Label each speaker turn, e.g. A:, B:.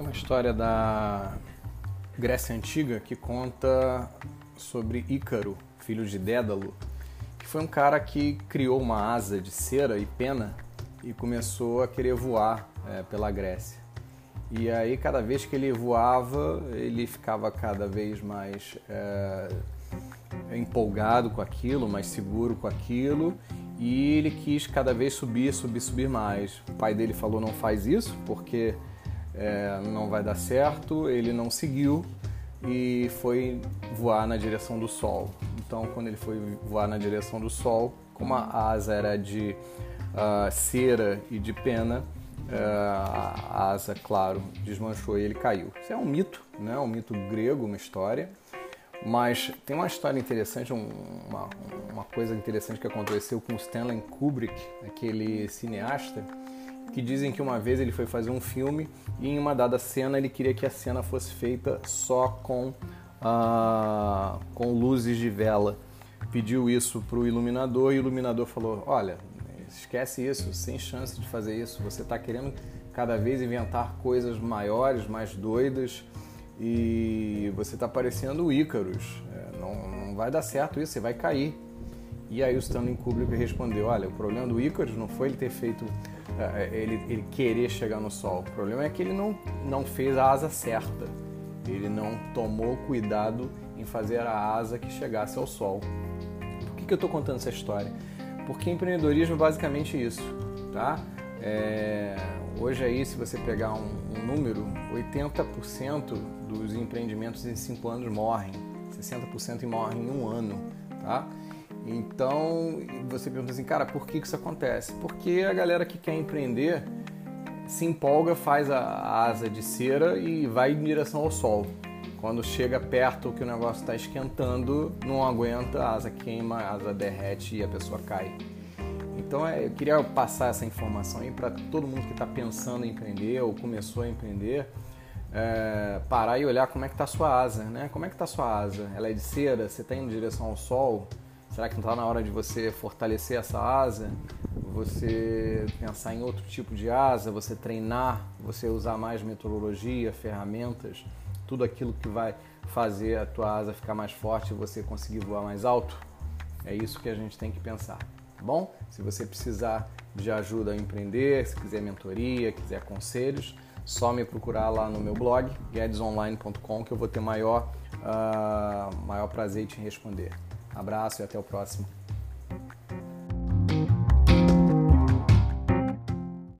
A: Tem uma história da Grécia Antiga que conta sobre Ícaro, filho de Dédalo, que foi um cara que criou uma asa de cera e pena e começou a querer voar é, pela Grécia. E aí, cada vez que ele voava, ele ficava cada vez mais é, empolgado com aquilo, mais seguro com aquilo, e ele quis cada vez subir, subir, subir mais. O pai dele falou: não faz isso, porque é, não vai dar certo. Ele não seguiu e foi voar na direção do sol. Então, quando ele foi voar na direção do sol, como a asa era de uh, cera e de pena, uh, a asa, claro, desmanchou e ele caiu. Isso é um mito, né? um mito grego, uma história. Mas tem uma história interessante, uma, uma coisa interessante que aconteceu com Stanley Kubrick, aquele cineasta, que dizem que uma vez ele foi fazer um filme e em uma dada cena ele queria que a cena fosse feita só com, uh, com luzes de vela. Pediu isso para o iluminador e o iluminador falou: Olha, esquece isso, sem chance de fazer isso. Você está querendo cada vez inventar coisas maiores, mais doidas e você está parecendo o Ícaros. É, não, não vai dar certo isso, você vai cair. E aí o Stanley Kubrick respondeu: Olha, o problema do Ícaros não foi ele ter feito ele, ele, querer chegar no sol. O problema é que ele não, não fez a asa certa. Ele não tomou cuidado em fazer a asa que chegasse ao sol. Por que, que eu estou contando essa história? Porque empreendedorismo é basicamente isso, tá? É, hoje aí, se você pegar um, um número, 80% dos empreendimentos em 5 anos morrem, 60% morrem em um ano, tá? Então, você pergunta assim, cara, por que isso acontece? Porque a galera que quer empreender se empolga, faz a asa de cera e vai em direção ao sol. Quando chega perto que o negócio está esquentando, não aguenta, a asa queima, a asa derrete e a pessoa cai. Então é, eu queria passar essa informação aí para todo mundo que está pensando em empreender ou começou a empreender, é, parar e olhar como é que está a sua asa, né? Como é que está a sua asa? Ela é de cera? Você está indo em direção ao sol? Será que não está na hora de você fortalecer essa asa? Você pensar em outro tipo de asa? Você treinar? Você usar mais metodologia, ferramentas? Tudo aquilo que vai fazer a tua asa ficar mais forte e você conseguir voar mais alto? É isso que a gente tem que pensar, tá bom? Se você precisar de ajuda a empreender, se quiser mentoria, quiser conselhos, só me procurar lá no meu blog, guedesonline.com, que eu vou ter maior, uh, maior prazer em te responder. Abraço e até o próximo.